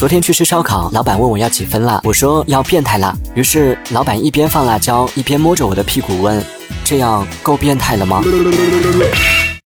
昨天去吃烧烤老板问我要几分辣我说要变态辣。于是老板一边放辣椒一边摸着我的屁股问这样够变态了吗？